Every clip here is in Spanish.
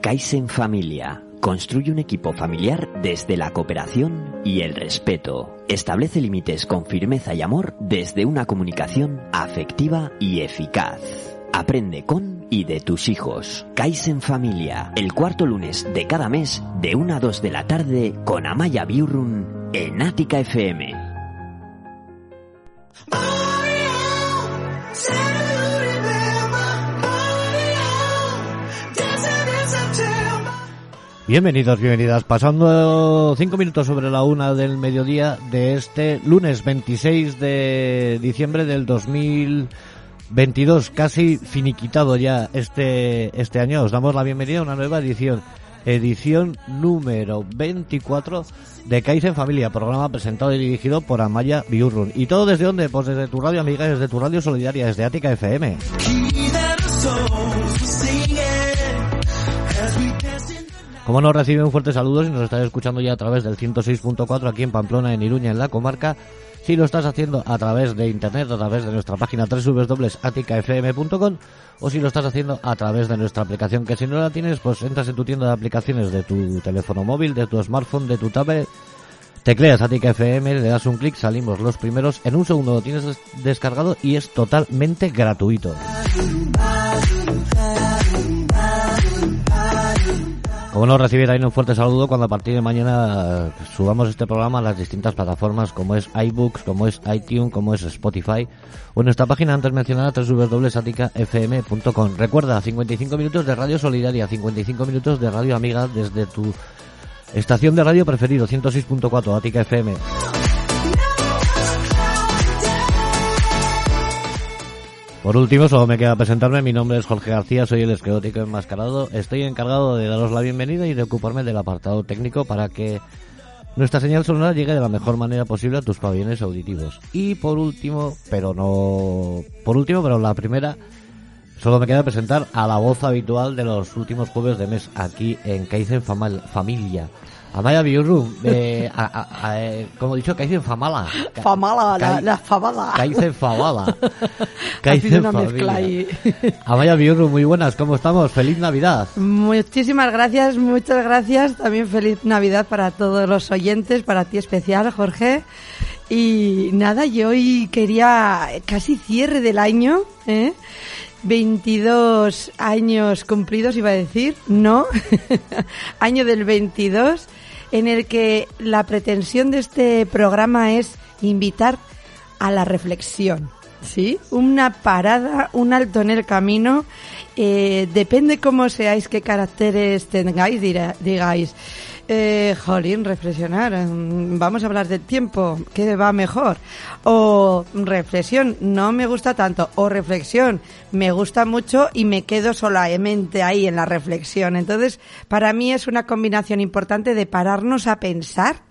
Kaizen Familia. Construye un equipo familiar desde la cooperación y el respeto. Establece límites con firmeza y amor desde una comunicación afectiva y eficaz. Aprende con y de tus hijos. Kaizen Familia. El cuarto lunes de cada mes de 1 a 2 de la tarde con Amaya Biurrun en Ática FM. Bienvenidos, bienvenidas. Pasando cinco minutos sobre la una del mediodía de este lunes 26 de diciembre del 2022, casi finiquitado ya este, este año. Os damos la bienvenida a una nueva edición, edición número 24 de Kaizen Familia, programa presentado y dirigido por Amaya Biurrun. ¿Y todo desde dónde? Pues desde tu radio amiga, desde tu radio solidaria, desde Ática FM. Como nos recibe un fuerte saludo si nos estás escuchando ya a través del 106.4 aquí en Pamplona, en Iruña, en la comarca. Si lo estás haciendo a través de internet, a través de nuestra página www.aticafm.com o si lo estás haciendo a través de nuestra aplicación, que si no la tienes, pues entras en tu tienda de aplicaciones de tu teléfono móvil, de tu smartphone, de tu tablet, tecleas Atica FM, le das un clic, salimos los primeros, en un segundo lo tienes descargado y es totalmente gratuito. Como no, recibir ahí un fuerte saludo cuando a partir de mañana subamos este programa a las distintas plataformas como es iBooks, como es iTunes, como es Spotify o en nuestra página antes mencionada www.saticafm.com. Recuerda, 55 minutos de radio solidaria, 55 minutos de radio amiga desde tu estación de radio preferido, 106.4 Atica FM. Por último, solo me queda presentarme. Mi nombre es Jorge García, soy el esquelético enmascarado. Estoy encargado de daros la bienvenida y de ocuparme del apartado técnico para que nuestra señal sonora llegue de la mejor manera posible a tus pabellones auditivos. Y por último, pero no. Por último, pero la primera, solo me queda presentar a la voz habitual de los últimos jueves de mes aquí en Kaizen Familia. Amaya Biurrum, eh, a, a, eh, como he dicho, Kaizen Famala. Famala, la, la famala. Kaizen Famala. Kaizen una mezcla ahí. Amaya Biurrum, muy buenas, ¿cómo estamos? ¡Feliz Navidad! Muchísimas gracias, muchas gracias. También feliz Navidad para todos los oyentes, para ti especial, Jorge. Y nada, yo hoy quería casi cierre del año, ¿eh? 22 años cumplidos, iba a decir, no, año del 22, en el que la pretensión de este programa es invitar a la reflexión, ¿sí? Una parada, un alto en el camino, eh, depende cómo seáis, qué caracteres tengáis, digáis. Eh, jolín, reflexionar. Vamos a hablar del tiempo. ¿Qué va mejor? O reflexión, no me gusta tanto. O reflexión, me gusta mucho y me quedo solamente ahí en la reflexión. Entonces, para mí es una combinación importante de pararnos a pensar,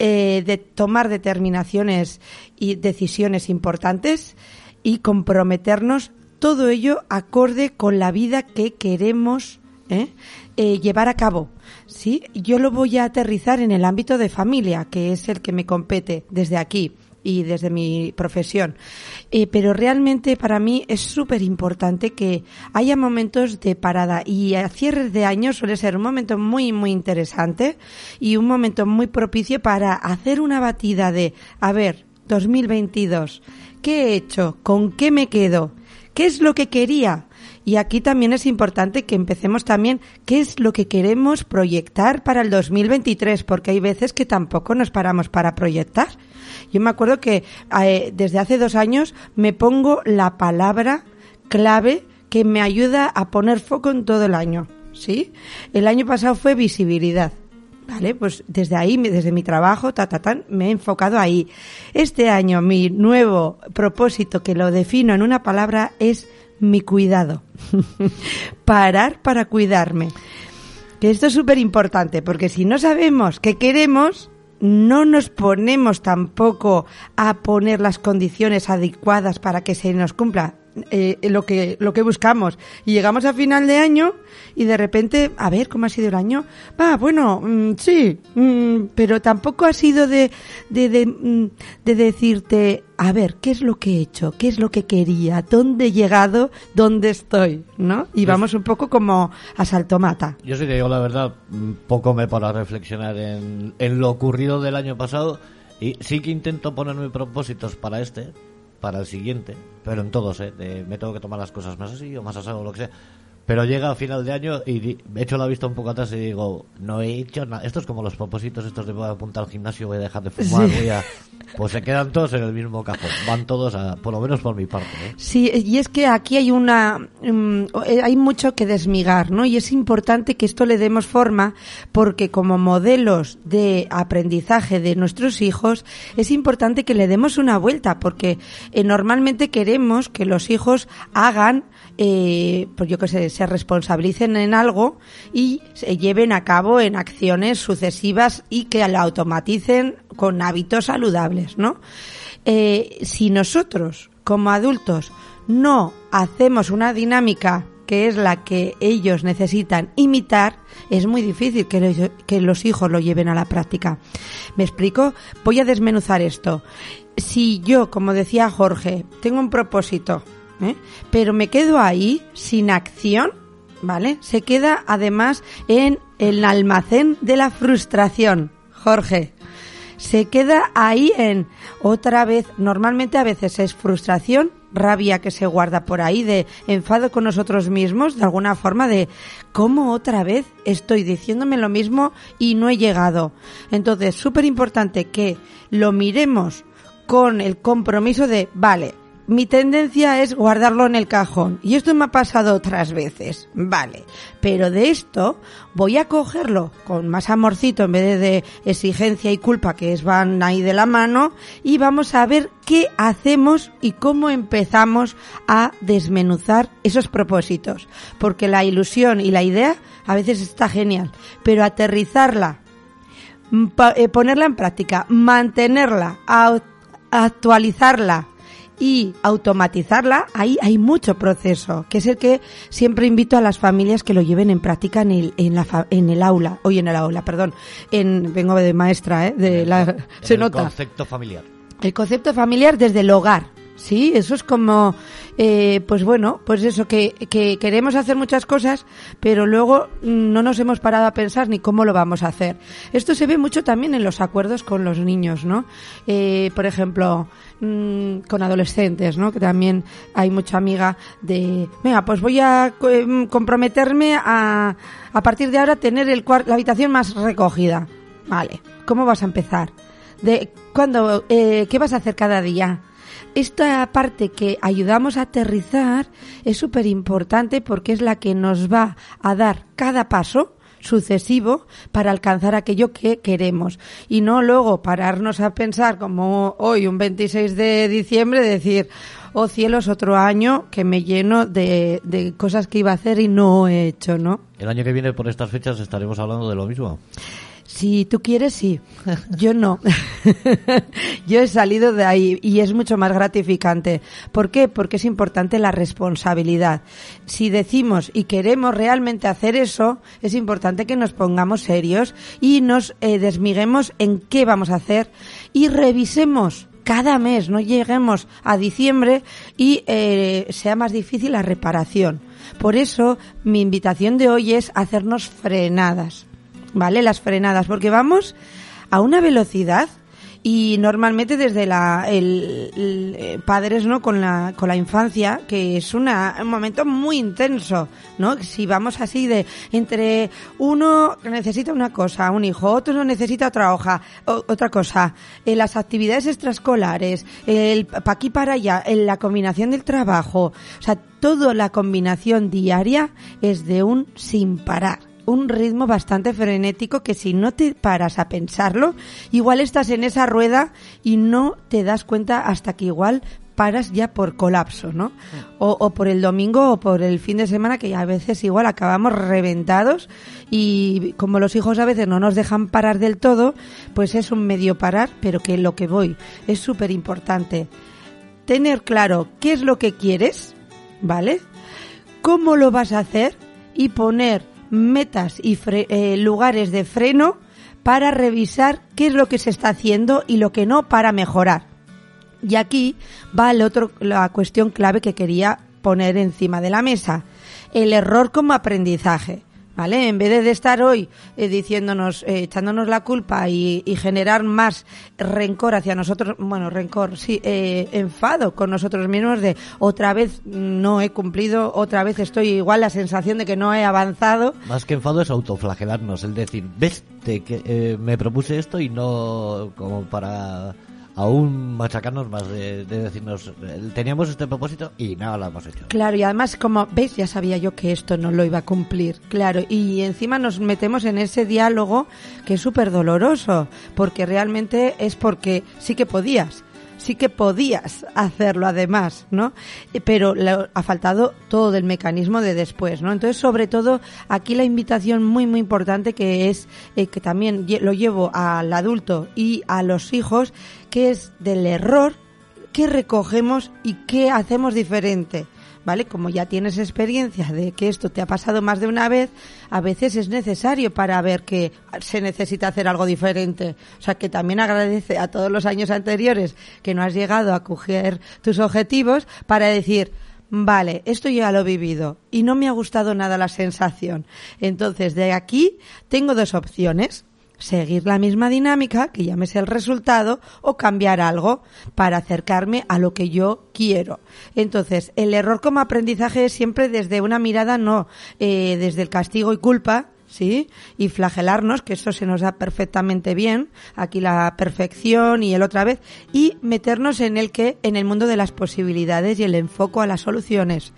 eh, de tomar determinaciones y decisiones importantes y comprometernos todo ello acorde con la vida que queremos ¿eh? Eh, llevar a cabo. ¿sí? Yo lo voy a aterrizar en el ámbito de familia, que es el que me compete desde aquí y desde mi profesión. Eh, pero realmente para mí es súper importante que haya momentos de parada y a cierres de año suele ser un momento muy, muy interesante y un momento muy propicio para hacer una batida de, a ver, 2022, ¿qué he hecho? ¿Con qué me quedo? ¿Qué es lo que quería? Y aquí también es importante que empecemos también qué es lo que queremos proyectar para el 2023, porque hay veces que tampoco nos paramos para proyectar. Yo me acuerdo que eh, desde hace dos años me pongo la palabra clave que me ayuda a poner foco en todo el año. ¿Sí? El año pasado fue visibilidad. Vale, pues desde ahí, desde mi trabajo, ta, me he enfocado ahí. Este año mi nuevo propósito, que lo defino en una palabra, es mi cuidado. Parar para cuidarme. que esto es súper importante, porque si no sabemos qué queremos, no nos ponemos tampoco a poner las condiciones adecuadas para que se nos cumpla eh, lo que lo que buscamos. Y llegamos a final de año y de repente a ver cómo ha sido el año va bueno mm, sí mm, pero tampoco ha sido de de, de, mm, de decirte a ver qué es lo que he hecho qué es lo que quería dónde he llegado dónde estoy no y vamos un poco como a saltomata. Yo sí te digo la verdad, poco me paro a reflexionar en, en lo ocurrido del año pasado y sí que intento ponerme propósitos para este, para el siguiente, pero en todos, ¿eh? De, me tengo que tomar las cosas más así o más asado o lo que sea. Pero llega a final de año y di- me echo la vista un poco atrás y digo, no he hecho nada. Esto es como los propósitos estos de voy a apuntar al gimnasio, voy a dejar de fumar, Sí. voy a... Pues se quedan todos en el mismo cajón. Van todos a, por lo menos por mi parte, ¿eh? Sí, y es que aquí hay una, mm, eh, hay mucho que desmigar, ¿no? Y es importante que esto le demos forma porque como modelos de aprendizaje de nuestros hijos es importante que le demos una vuelta porque eh, normalmente queremos que los hijos hagan eh, pues yo que sé, se responsabilicen en algo y se lleven a cabo en acciones sucesivas y que la automaticen con hábitos saludables, ¿no? Eh, si nosotros, como adultos, no hacemos una dinámica que es la que ellos necesitan imitar, es muy difícil que que los hijos lo lleven a la práctica. ¿Me explico? Voy a desmenuzar esto. Si yo, como decía Jorge, tengo un propósito, ¿eh? pero me quedo ahí sin acción, ¿vale? Se queda además en el almacén de la frustración. Jorge, se queda ahí en otra vez, normalmente a veces es frustración, rabia que se guarda por ahí, de enfado con nosotros mismos, de alguna forma de cómo otra vez estoy diciéndome lo mismo y no he llegado. Entonces, súper importante que lo miremos con el compromiso de, vale, mi tendencia es guardarlo en el cajón. Y esto me ha pasado otras veces. Vale. Pero de esto voy a cogerlo con más amorcito en vez de exigencia y culpa que es van ahí de la mano y vamos a ver qué hacemos y cómo empezamos a desmenuzar esos propósitos. Porque la ilusión y la idea a veces está genial, pero aterrizarla, mm, eh, ponerla en práctica, mantenerla, actualizarla y automatizarla, ahí hay mucho proceso, que es el que siempre invito a las familias que lo lleven en práctica en el, en la, en el aula, hoy en el aula, perdón, en, vengo de maestra, ¿eh? de la, se el nota. concepto familiar. El concepto familiar desde el hogar. Sí, eso es como, eh, pues bueno, pues eso, que, que queremos hacer muchas cosas, pero luego no nos hemos parado a pensar ni cómo lo vamos a hacer. Esto se ve mucho también en los acuerdos con los niños, ¿no? Eh, por ejemplo, mm, con adolescentes, ¿no? Que también hay mucha amiga de, venga, pues voy a em, comprometerme a, a partir de ahora tener el la habitación más recogida. Vale, ¿cómo vas a empezar? de cuándo, eh, qué vas a hacer cada día. Esta parte que ayudamos a aterrizar es súper importante porque es la que nos va a dar cada paso sucesivo para alcanzar aquello que queremos y no luego pararnos a pensar como hoy un 26 de diciembre decir oh cielos otro año que me lleno de, de cosas que iba a hacer y no he hecho no El año que viene por estas fechas estaremos hablando de lo mismo. Si tú quieres, sí. Yo no. Yo he salido de ahí y es mucho más gratificante. ¿Por qué? Porque es importante la responsabilidad. Si decimos y queremos realmente hacer eso, es importante que nos pongamos serios y nos eh, desmiguemos en qué vamos a hacer y revisemos cada mes, no lleguemos a diciembre y eh, sea más difícil la reparación. Por eso, mi invitación de hoy es hacernos frenadas. ¿Vale? Las frenadas, porque vamos a una velocidad y normalmente desde la el, el, eh, padres no con la con la infancia que es una, un momento muy intenso no si vamos así de entre uno necesita una cosa un hijo otro no necesita otra hoja otra cosa eh, las actividades extraescolares el pa aquí para allá en la combinación del trabajo o sea toda la combinación diaria es de un sin parar un ritmo bastante frenético que si no te paras a pensarlo, igual estás en esa rueda y no te das cuenta hasta que igual paras ya por colapso, ¿no? O, o por el domingo o por el fin de semana que a veces igual acabamos reventados y como los hijos a veces no nos dejan parar del todo, pues es un medio parar, pero que lo que voy es súper importante. Tener claro qué es lo que quieres, ¿vale? ¿Cómo lo vas a hacer? Y poner metas y fre- eh, lugares de freno para revisar qué es lo que se está haciendo y lo que no para mejorar. Y aquí va el otro, la cuestión clave que quería poner encima de la mesa. El error como aprendizaje. ¿Vale? En vez de estar hoy eh, diciéndonos, eh, echándonos la culpa y, generar más rencor hacia nosotros, bueno, rencor, sí, eh, enfado con nosotros mismos de otra vez no he cumplido, otra vez estoy igual, la sensación de que no he avanzado, Más que enfado es autoflagelarnos, el decir, ves, te, que, eh, me propuse esto y no como para aún machacarnos más de, de decirnos, eh, teníamos este propósito y nada lo hemos hecho. Claro, y además, como veis, ya sabía yo que esto no lo iba a cumplir. Claro, y encima nos metemos en ese diálogo que es súper doloroso, porque realmente es porque sí que podías. Sí que podías hacerlo además, ¿no? Pero lo- ha faltado todo del mecanismo de después, ¿no? Entonces, sobre todo, aquí la invitación muy, muy importante que es, eh, que también lo llevo al adulto y a los hijos, que es del error qué recogemos y qué hacemos diferente. ¿Vale? Como ya tienes experiencia de que esto te ha pasado más de una vez, a veces es necesario para ver que se necesita hacer algo diferente. O sea, que también agradece a todos los años anteriores que no has llegado a coger tus objetivos para decir, vale, esto ya lo he vivido y no me ha gustado nada la sensación. Entonces, de aquí tengo dos opciones seguir la misma dinámica, que ya me el resultado, o cambiar algo para acercarme a lo que yo quiero. Entonces, el error como aprendizaje es siempre desde una mirada, no eh, desde el castigo y culpa, ¿sí? Y flagelarnos, que eso se nos da perfectamente bien, aquí la perfección y el otra vez, y meternos en el que, en el mundo de las posibilidades y el enfoco a las soluciones.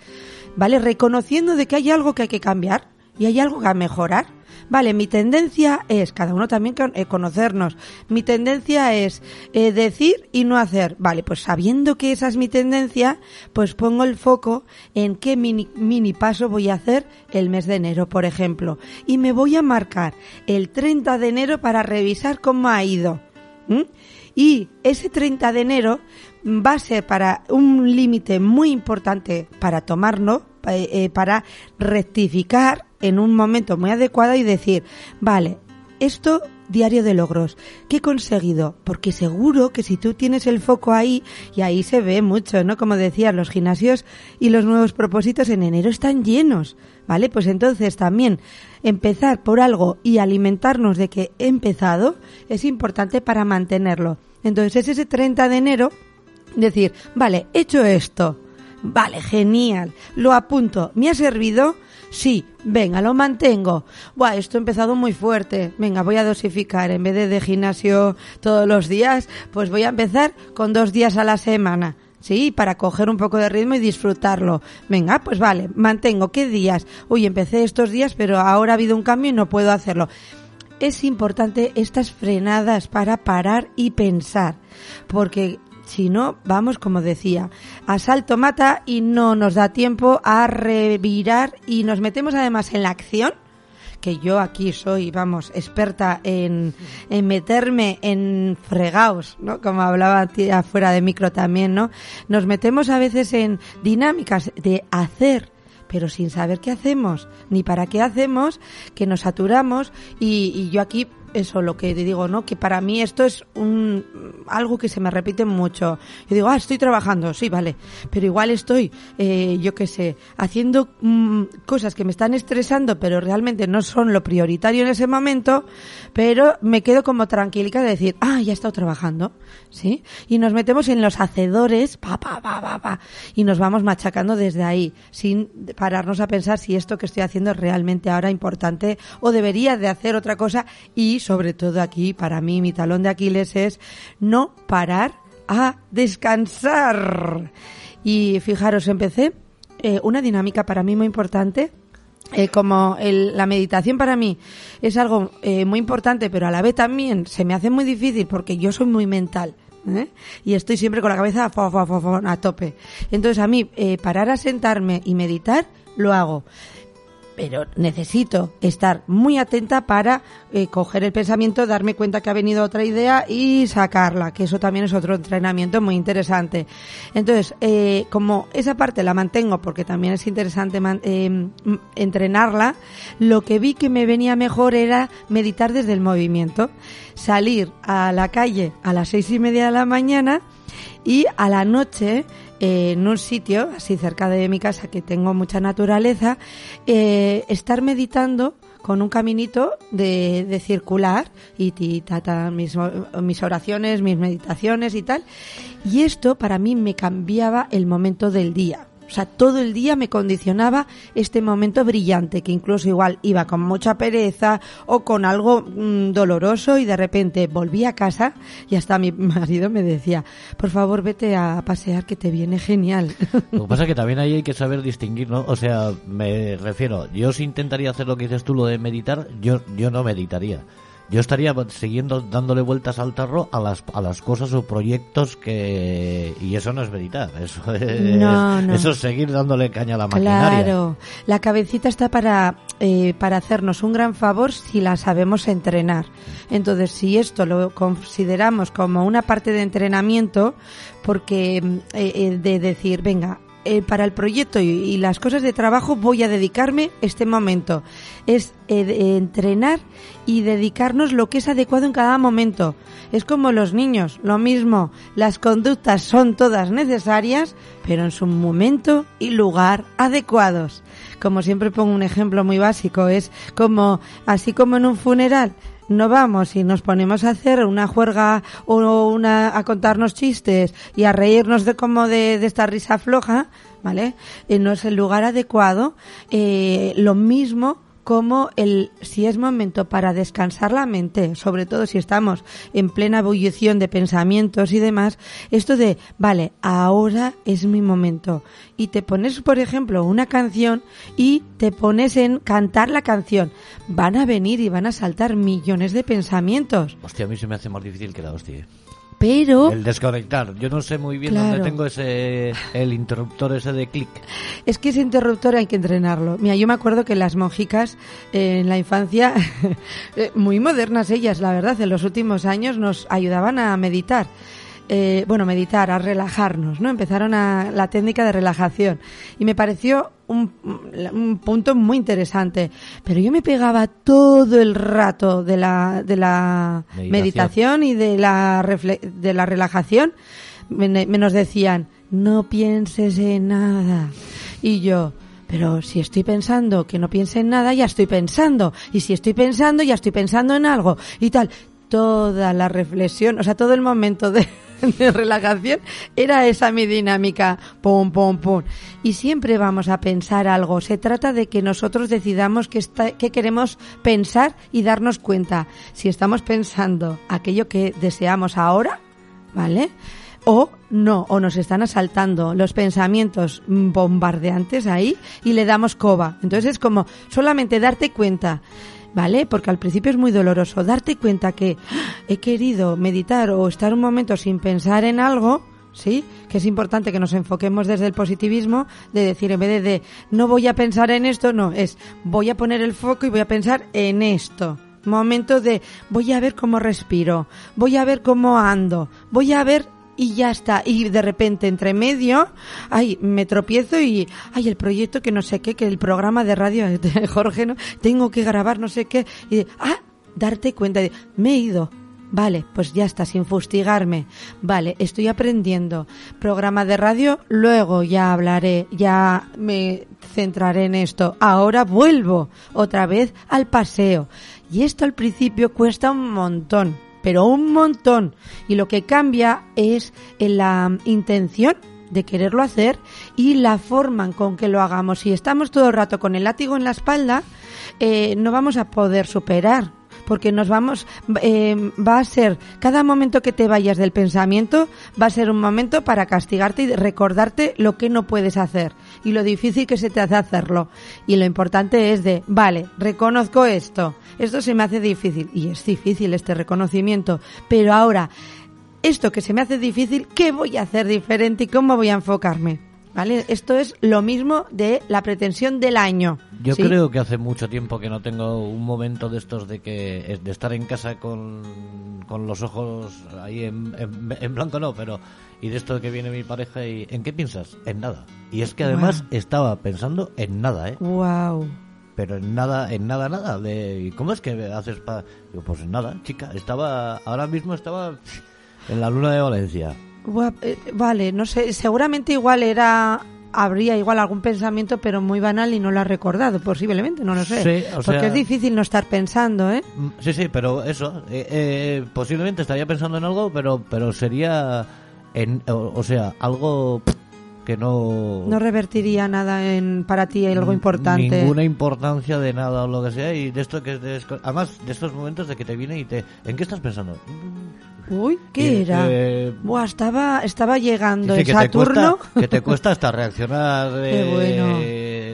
¿Vale? Reconociendo de que hay algo que hay que cambiar y hay algo que mejorar. Vale, mi tendencia es, cada uno también con- eh, conocernos, mi tendencia es eh, decir y no hacer. Vale, pues sabiendo que esa es mi tendencia, pues pongo el foco en qué mini, mini paso voy a hacer el mes de enero, por ejemplo. Y me voy a marcar el 30 de enero para revisar cómo ha ido. Y ese 30 de enero va a ser para un límite muy importante para tomarlo, eh, eh, para rectificar en un momento muy adecuado y decir, vale, esto diario de logros, ¿qué he conseguido? Porque seguro que si tú tienes el foco ahí, y ahí se ve mucho, ¿no? Como decía, los gimnasios y los nuevos propósitos en enero están llenos, ¿vale? Pues entonces también empezar por algo y alimentarnos de que he empezado es importante para mantenerlo. Entonces es ese 30 de enero decir, vale, he hecho esto, vale, genial, lo apunto, ¿me ha servido? Sí, venga, lo mantengo. Buah, esto ha empezado muy fuerte. Venga, voy a dosificar. En vez de de gimnasio todos los días, pues voy a empezar con dos días a la semana. Sí, para coger un poco de ritmo y disfrutarlo. Venga, pues vale, mantengo. ¿Qué días? Uy, empecé estos días, pero ahora ha habido un cambio y no puedo hacerlo. Es importante estas frenadas para parar y pensar, porque si no, vamos, como decía, asalto mata y no nos da tiempo a revirar y nos metemos además en la acción que yo aquí soy, vamos, experta en, en meterme en fregaos, ¿no? Como hablaba tía fuera de micro también, ¿no? Nos metemos a veces en dinámicas de hacer, pero sin saber qué hacemos, ni para qué hacemos, que nos saturamos y, y yo aquí eso lo que digo, ¿no? Que para mí esto es un algo que se me repite mucho. Yo digo, ah, estoy trabajando, sí, vale, pero igual estoy, eh, yo qué sé, haciendo mm, cosas que me están estresando, pero realmente no son lo prioritario en ese momento, pero me quedo como tranquilica de decir, ah, ya he estado trabajando, ¿sí? Y nos metemos en los hacedores, pa, pa, pa, pa, pa, y nos vamos machacando desde ahí, sin pararnos a pensar si esto que estoy haciendo es realmente ahora importante o debería de hacer otra cosa y sobre todo aquí, para mí, mi talón de Aquiles es no parar a descansar. Y fijaros, empecé eh, una dinámica para mí muy importante. eh, como el- la meditación para mí es algo eh, muy importante, pero a la vez también se me hace muy difícil porque yo soy muy mental, ¿eh? y estoy siempre con la cabeza a tope. Entonces a mí parar a sentarme y meditar lo hago pero necesito estar muy atenta para eh, coger el pensamiento, darme cuenta que ha venido otra idea y sacarla, que eso también es otro entrenamiento muy interesante. Entonces, eh, como esa parte la mantengo porque también es interesante eh, entrenarla, lo que vi que me venía mejor era meditar desde el movimiento, salir a la calle a las seis y media de la mañana y a la noche en un sitio, así cerca de mi casa, que tengo mucha naturaleza, eh, estar meditando con un caminito de, circular y tata, mis, mis oraciones, mis meditaciones y tal. Y esto para mí me cambiaba el momento del día. O sea, todo el día me condicionaba este momento brillante, que incluso igual iba con mucha pereza o con algo mm, doloroso y de repente volví a casa y hasta mi marido me decía, por favor vete a pasear que te viene genial. Lo que pasa es que también ahí hay que saber distinguir, ¿no? O sea, me refiero, yo si intentaría hacer lo que dices tú, lo de meditar, yo, yo no meditaría yo estaría siguiendo dándole vueltas al tarro a las, a las cosas o proyectos que y eso no es meditar eso es, eso es seguir dándole caña a la maquinaria. Claro la cabecita está para eh, para hacernos un gran favor si la sabemos entrenar. Entonces si esto lo consideramos como una parte de entrenamiento porque eh, eh, de decir venga eh, para el proyecto y, las cosas de trabajo voy a dedicarme este momento. Es eh, entrenar y dedicarnos lo que es adecuado en cada momento. Es como los niños, lo mismo. Las conductas son todas necesarias, pero en su momento y lugar adecuados. Como siempre pongo un ejemplo muy básico, es como, así como en un funeral, no vamos y nos ponemos a hacer una juerga o una a contarnos chistes y a reírnos de como de, esta risa floja, ¿vale? Eh, no es el lugar adecuado. Eh, lo mismo como el si es momento para descansar la mente, sobre todo si estamos en plena ebullición de pensamientos y demás, esto de, vale, ahora es mi momento. Y te pones, por ejemplo, una canción y te pones en cantar la canción. Van a venir y van a saltar millones de pensamientos. Hostia, a mí se me hace más difícil que la hostia. Pero... El desconectar. Yo no sé muy bien dónde tengo ese el interruptor ese de clic. Es que ese interruptor hay que entrenarlo. Mira, yo me acuerdo que las monjicas eh, en la infancia, eh, muy modernas ellas, la verdad, en los últimos años nos ayudaban a meditar. Eh, bueno, meditar, a relajarnos, ¿no? Empezaron a, la técnica de relajación. Y me pareció un, un, punto muy interesante. Pero yo me pegaba todo el rato de la, de la meditación, y de la, de la relajación. Me, me nos decían, no pienses en nada. Y yo, pero si estoy pensando que no piense en nada, ya estoy pensando. Y si estoy pensando, ya estoy pensando en algo. Y tal. Toda la reflexión, o sea, todo el momento de, de relajación era esa mi dinámica, pum, pum, pum. Y siempre vamos a pensar algo. Se trata de que nosotros decidamos qué, qué queremos pensar y darnos cuenta si estamos pensando aquello que deseamos ahora, ¿vale? O no, o nos están asaltando los pensamientos bombardeantes ahí y le damos coba. Entonces es como solamente darte cuenta ¿vale? Porque al principio es muy doloroso darte cuenta que ¡ah! he querido meditar o estar un momento sin pensar en algo, ¿sí? Que es importante que nos enfoquemos desde el positivismo, de decir, en vez de, no voy a pensar en esto, no, es voy a poner el foco y voy a pensar en esto. Momento de voy a ver cómo respiro, voy a ver cómo ando, voy a ver y ya está. Y de repente, entre medio, ay, me tropiezo y, ay, el proyecto que no sé qué, que el programa de radio de Jorge, ¿no? Tengo que grabar no sé qué. Y, ah, darte cuenta de, me he ido. Vale, pues ya está, sin fustigarme. Vale, estoy aprendiendo. Programa de radio, luego ya hablaré, ya me centraré en esto. Ahora vuelvo otra vez al paseo. Y esto al principio cuesta un montón pero un montón. Y lo que cambia es en la intención de quererlo hacer y la forma con que lo hagamos. Si estamos todo el rato con el látigo en la espalda, eh, no vamos a poder superar porque nos vamos, eh, va a ser, cada momento que te vayas del pensamiento va a ser un momento para castigarte y recordarte lo que no puedes hacer y lo difícil que se te hace hacerlo. Y lo importante es de, vale, reconozco esto, esto se me hace difícil y es difícil este reconocimiento, pero ahora esto que se me hace difícil, ¿qué voy a hacer diferente y cómo voy a enfocarme? ¿Vale? Esto es lo mismo de la pretensión del año. Yo ¿sí? creo que hace mucho tiempo que no tengo un momento de estos de que de estar en casa con, con los ojos ahí en, en- en blanco no, pero y de esto de que viene mi pareja y ¿en qué piensas? En nada. Y es que además Wow. estaba pensando en nada, ¿eh? Wow. Pero en nada, en nada, nada. De, ¿y ¿Cómo es que haces para...? Digo, pues en nada, chica. Estaba, ahora mismo estaba en la luna de Valencia. Eh, vale, no sé, seguramente igual era habría igual algún pensamiento pero muy banal y no lo has recordado, posiblemente, no lo sé. Sí, o Porque es difícil no estar pensando, ¿eh? Mm, Sí, sí, pero eso, eh, eh, posiblemente estaría pensando en algo, pero pero sería, en, o, o sea, algo que no... No revertiría nada en para ti algo importante. Ninguna importancia de nada o lo que sea, y de esto que... de- además, de estos momentos de que te viene y te... ¿En qué estás pensando? Uy, ¿qué Y, era? eh, Buah, estaba estaba llegando el te Saturno. cuesta, que te cuesta hasta reaccionar Qué bueno.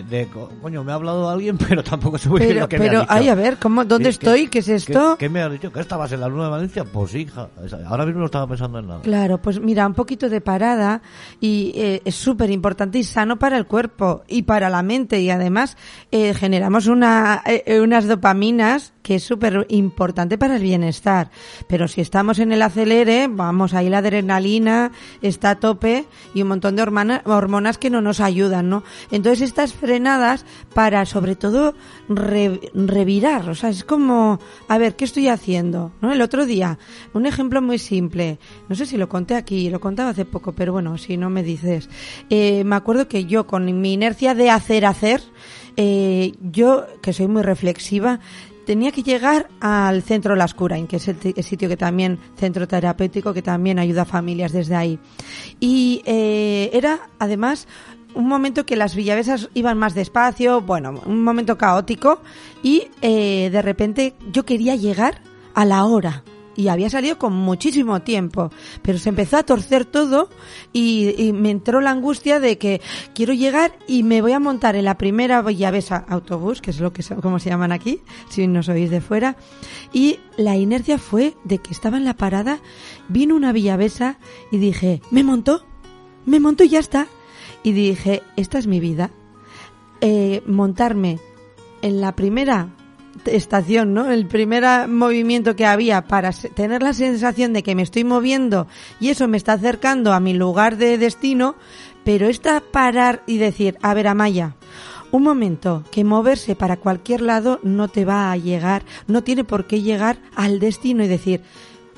De co- coño me ha hablado alguien pero tampoco sé muy bien Pero, lo que me ha pero, dicho. ay, a ver, ¿cómo, ¿dónde ¿Qué- estoy? ¿Qué es esto? ¿Qué, qué me has dicho? ¿Que estabas en la luna de Valencia? Pues hija. Ahora mismo no estaba pensando en nada. Claro, pues mira, un poquito de parada y eh, es súper importante y sano para el cuerpo y para la mente y además eh, generamos una, eh, unas dopaminas que es súper importante para el bienestar. Pero si estamos en el acelere, vamos, ahí la adrenalina está a tope y un montón de hormona- hormonas que no nos ayudan, ¿no? Entonces estas frenadas para sobre todo re- revirar, o sea, es como, a ver, ¿qué estoy haciendo? ¿No? El otro día, un ejemplo muy simple, no sé si lo conté aquí, lo contaba hace poco, pero bueno, si no me dices, Eh, me acuerdo que yo con mi inercia de hacer, hacer, eh, yo, que soy muy reflexiva, tenía que llegar al centro Las Curain, que es el sitio que también, centro terapéutico, que también ayuda a familias desde ahí. Y eh, era, además, un momento que las villavesas iban más despacio, bueno, un momento caótico, y eh, de repente yo quería llegar a la hora. Y había salido con muchísimo tiempo, pero se empezó a torcer todo y, me entró la angustia de que quiero llegar y me voy a montar en la primera villavesa autobús, que es lo que se- llaman aquí, si nos oís de fuera, y la inercia fue de que estaba en la parada, vino una villavesa y dije, me montó, me montó y ya está. Y dije, esta es mi vida. Eh, montarme en la primera estación, ¿no? El primer movimiento que había para tener la sensación de que me estoy moviendo y eso me está acercando a mi lugar de destino, pero esta parar y decir, a ver, Amaya, un momento, que moverse para cualquier lado no te va a llegar, no tiene por qué llegar al destino y decir,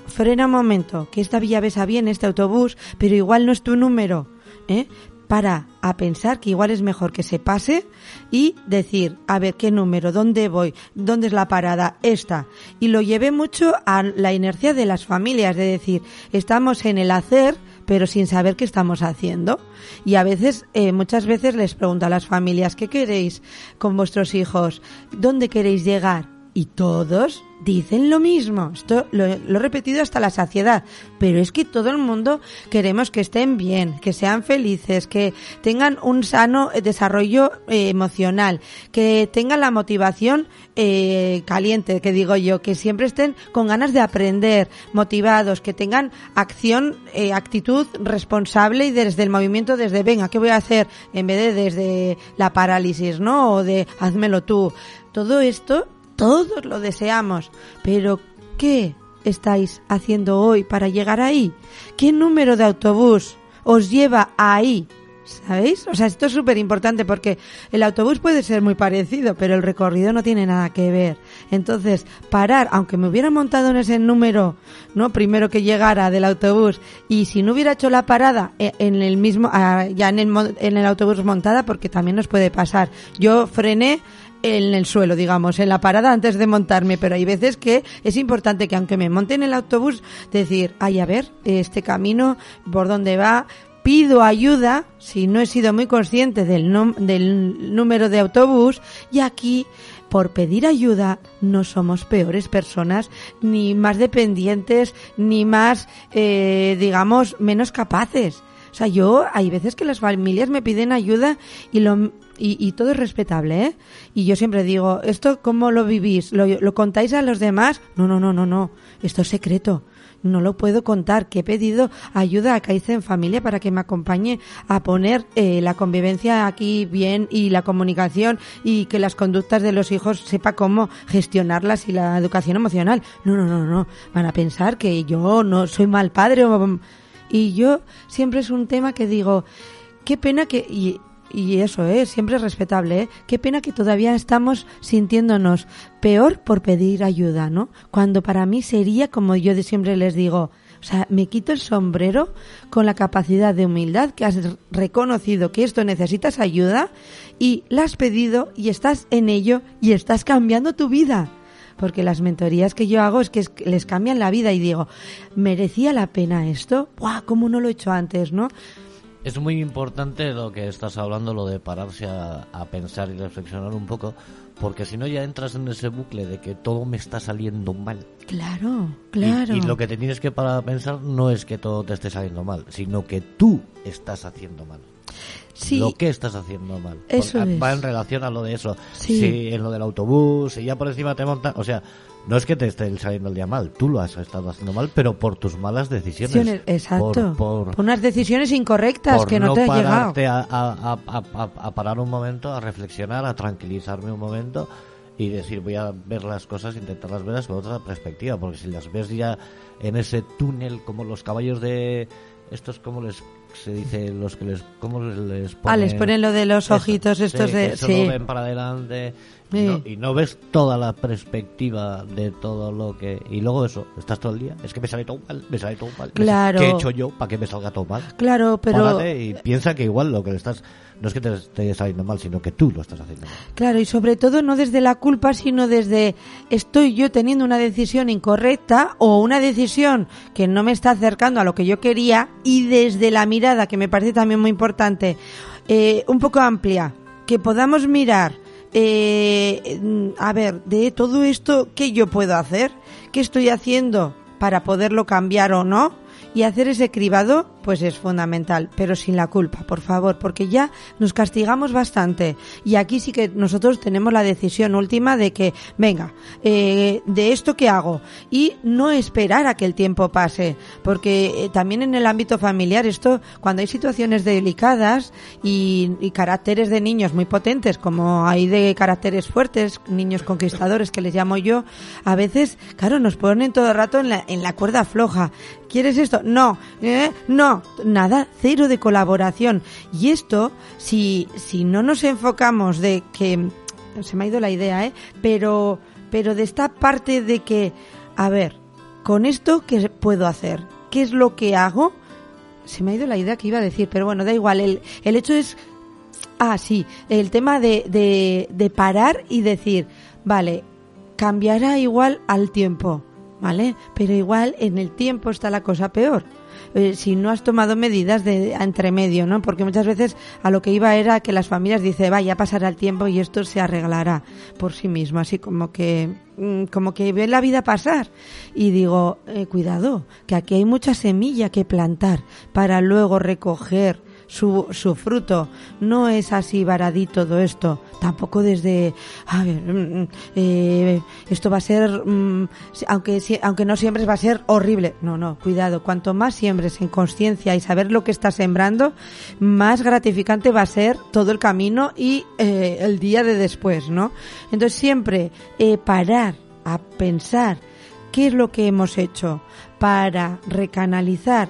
frena un momento, que esta villavesa viene, este autobús, pero igual no es tu número, ¿eh? Para a pensar que igual es mejor que se pase y decir, a ver, ¿qué número? ¿Dónde voy? ¿Dónde es la parada? Esta. Y lo llevé mucho a la inercia de las familias, de decir, estamos en el hacer, pero sin saber qué estamos haciendo. Y a veces, eh, muchas veces les pregunto a las familias, ¿qué queréis con vuestros hijos? ¿Dónde queréis llegar? Y todos dicen lo mismo. Esto lo, lo he repetido hasta la saciedad. Pero es que todo el mundo queremos que estén bien, que sean felices, que tengan un sano eh, desarrollo eh, emocional, que tengan la motivación eh, caliente, que digo yo, que siempre estén con ganas de aprender, motivados, que tengan acción, eh, actitud responsable y desde el movimiento, desde venga, ¿qué voy a hacer? En vez de desde la parálisis, ¿no? O de házmelo tú. Todo esto todos lo deseamos, pero ¿qué estáis haciendo hoy para llegar ahí? ¿Qué número de autobús os lleva ahí? ¿Sabéis? O sea, esto es súper importante porque el autobús puede ser muy parecido, pero el recorrido no tiene nada que ver. Entonces, parar, aunque me hubiera montado en ese número, ¿no? Primero que llegara del autobús, y si no hubiera hecho la parada eh, en el mismo, ah, ya en el, en el autobús montada, porque también nos puede pasar. Yo frené en el suelo, digamos, en la parada antes de montarme, pero hay veces que es importante que aunque me monte en el autobús, decir, ay, a ver, este camino, por dónde va, pido ayuda, si no he sido muy consciente del, del número de autobús, y aquí, por pedir ayuda, no somos peores personas, ni más dependientes, ni más, eh, digamos, menos capaces. O sea, yo, hay veces que las familias me piden ayuda y lo, y, y todo es respetable, ¿eh? Y yo siempre digo, ¿esto cómo lo vivís? ¿Lo, ¿Lo contáis a los demás? No, no, no, no, no. Esto es secreto no lo puedo contar, que he pedido ayuda a Kaizen Familia para que me acompañe a poner eh, la convivencia aquí bien y la comunicación y que las conductas de los hijos sepa cómo gestionarlas y la educación emocional. No, no, no, no. Van a pensar que yo no soy mal padre o... Y yo siempre es un tema que digo, qué pena que... Y, y eso es ¿eh? siempre es respetable. ¿eh? Qué pena que todavía estamos sintiéndonos peor por pedir ayuda, ¿no? Cuando para mí sería, como yo de siempre les digo, o sea, me quito el sombrero con la capacidad de humildad que has reconocido que esto necesitas ayuda y la has pedido y estás en ello y estás cambiando tu vida. Porque las mentorías que yo hago es que les cambian la vida y digo, ¿merecía la pena esto? ¡Buah! ¿Cómo no lo he hecho antes, no? Es muy importante lo que estás hablando, lo de pararse a, pensar y reflexionar un poco, porque si no ya entras en ese bucle de que todo me está saliendo mal. Claro, claro. Y, lo que te tienes que parar a pensar no es que todo te esté saliendo mal, sino que tú estás haciendo mal. Sí, lo que estás haciendo mal. Eso Va en relación a lo de eso. Sí. en lo del autobús, y ya por encima te montan. O sea, no es que te esté saliendo el día mal, tú lo has estado haciendo mal, pero por tus malas decisiones. Exacto. Por, unas decisiones incorrectas que no, te han llegado. A, a, parar un momento, a reflexionar, a tranquilizarme un momento y decir voy a ver las cosas, intentarlas verlas con otra perspectiva, porque si las ves ya en ese túnel como los caballos de estos como les se dice los que les cómo les ponen, ah les ponen lo de los ojitos estos de sí. ven para adelante y, no, ves toda la perspectiva de todo lo que y luego eso estás todo el día es que me sale todo mal me sale todo mal. Claro. Qué he hecho yo para que me salga todo mal claro pero y piensa que igual lo que le estás no es que te esté saliendo mal, sino que tú lo estás haciendo mal. Claro, y sobre todo no desde la culpa, sino desde estoy yo teniendo una decisión incorrecta o una decisión que no me está acercando a lo que yo quería y desde la mirada, que me parece también muy importante, eh, un poco amplia, que podamos mirar, eh, a ver, de todo esto, ¿qué yo puedo hacer? ¿Qué estoy haciendo para poderlo cambiar o no? Y hacer ese cribado, pues es fundamental, pero sin la culpa, por favor, porque ya nos castigamos bastante. Y aquí sí que nosotros tenemos la decisión última de que, venga, eh, de esto que hago. Y no esperar a que el tiempo pase, porque eh, también en el ámbito familiar, esto, cuando hay situaciones delicadas y, y caracteres de niños muy potentes, como hay de caracteres fuertes, niños conquistadores que les llamo yo, a veces, claro, nos ponen todo el rato en la, en la cuerda floja. ¿Quieres esto? No, ¿eh? no, nada, cero de colaboración. Y esto, si, si no nos enfocamos de que, se me ha ido la idea, ¿eh? Pero, pero de esta parte de que, a ver, con esto, ¿qué puedo hacer? ¿Qué es lo que hago? Se me ha ido la idea que iba a decir, pero bueno, da igual. El, el hecho es, ah, sí, el tema de, de, de parar y decir, vale, cambiará igual al tiempo ¿vale? Pero igual en el tiempo está la cosa peor. Eh, si no has tomado medidas de entre medio, ¿no? Porque muchas veces a lo que iba era que las familias dicen, vaya, pasará el tiempo y esto se arreglará por sí mismo, así como que mm, como que ve la vida pasar y digo, eh, cuidado, que aquí hay mucha semilla que plantar para luego recoger su, su fruto. No es así baradí todo esto. Tampoco desde, a ver, mm, mm, eh, esto va a ser, mm, aunque, aunque no siembres, va a ser horrible. No, no, cuidado. Cuanto más siembres en conciencia y saber lo que estás sembrando, más gratificante va a ser todo el camino y eh, el día de después, ¿no? Entonces siempre eh, parar a pensar qué es lo que hemos hecho para recanalizar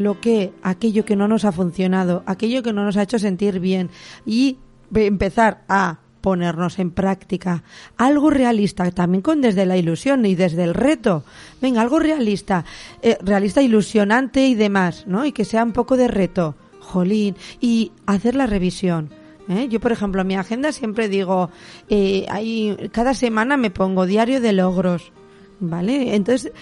lo que aquello que no nos ha funcionado, aquello que no nos ha hecho sentir bien y empezar a ponernos en práctica algo realista, también con desde la ilusión y desde el reto. Venga, algo realista, eh, realista, ilusionante y demás, ¿no? Y que sea un poco de reto, jolín, y hacer la revisión. ¿eh? Yo, por ejemplo, en mi agenda siempre digo, eh, hay, cada semana me pongo diario de logros, ¿vale? Entonces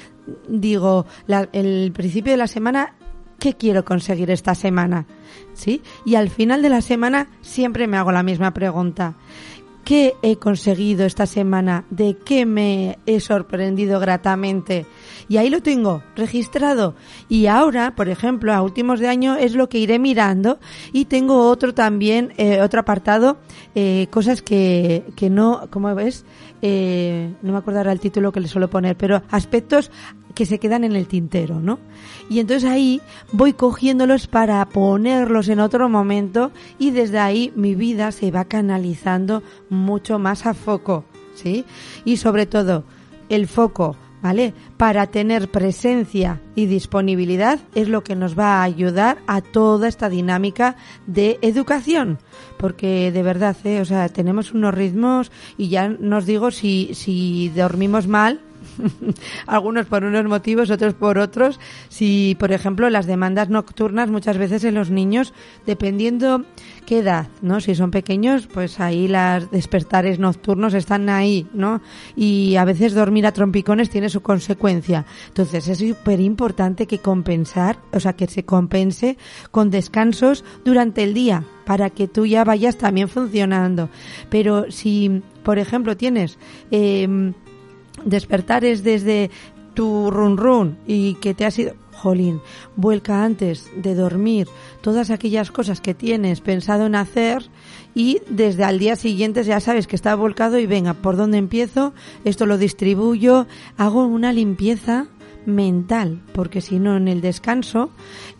digo, el principio de la semana ¿qué quiero conseguir esta semana? ¿Sí? Y al final de la semana siempre me hago la misma pregunta. ¿Qué he conseguido esta semana? ¿De qué me he sorprendido gratamente? Y ahí lo tengo registrado. Y ahora, por ejemplo, a últimos de año es lo que iré mirando y tengo otro también, eh, otro apartado, eh, cosas que, que no, ¿cómo ves? Eh, no me acuerdo ahora el título que le suelo poner, pero aspectos que se quedan en el tintero, ¿no? Y entonces ahí voy cogiéndolos para ponerlos en otro momento y desde ahí mi vida se va canalizando mucho más a foco, ¿sí? Y sobre todo, el foco, ¿vale? Para tener presencia y disponibilidad es lo que nos va a ayudar a toda esta dinámica de educación. Porque de verdad, ¿eh? o sea, tenemos unos ritmos y ya nos digo si, si dormimos mal, algunos por unos motivos, otros por otros. Si, por ejemplo, las demandas nocturnas muchas veces en los niños, dependiendo qué edad, ¿no? Si son pequeños, pues ahí las despertares nocturnos están ahí, ¿no? Y a veces dormir a trompicones tiene su consecuencia. Entonces es súper importante que compensar, o sea, que se compense con descansos durante el día para que tú ya vayas también funcionando. Pero si, por ejemplo, tienes eh, despertares desde tu run run y que te has ido, jolín, vuelca antes de dormir todas aquellas cosas que tienes pensado en hacer y desde al día siguiente ya sabes que está volcado y venga, ¿por dónde empiezo? Esto lo distribuyo, hago una limpieza mental, porque si no en el descanso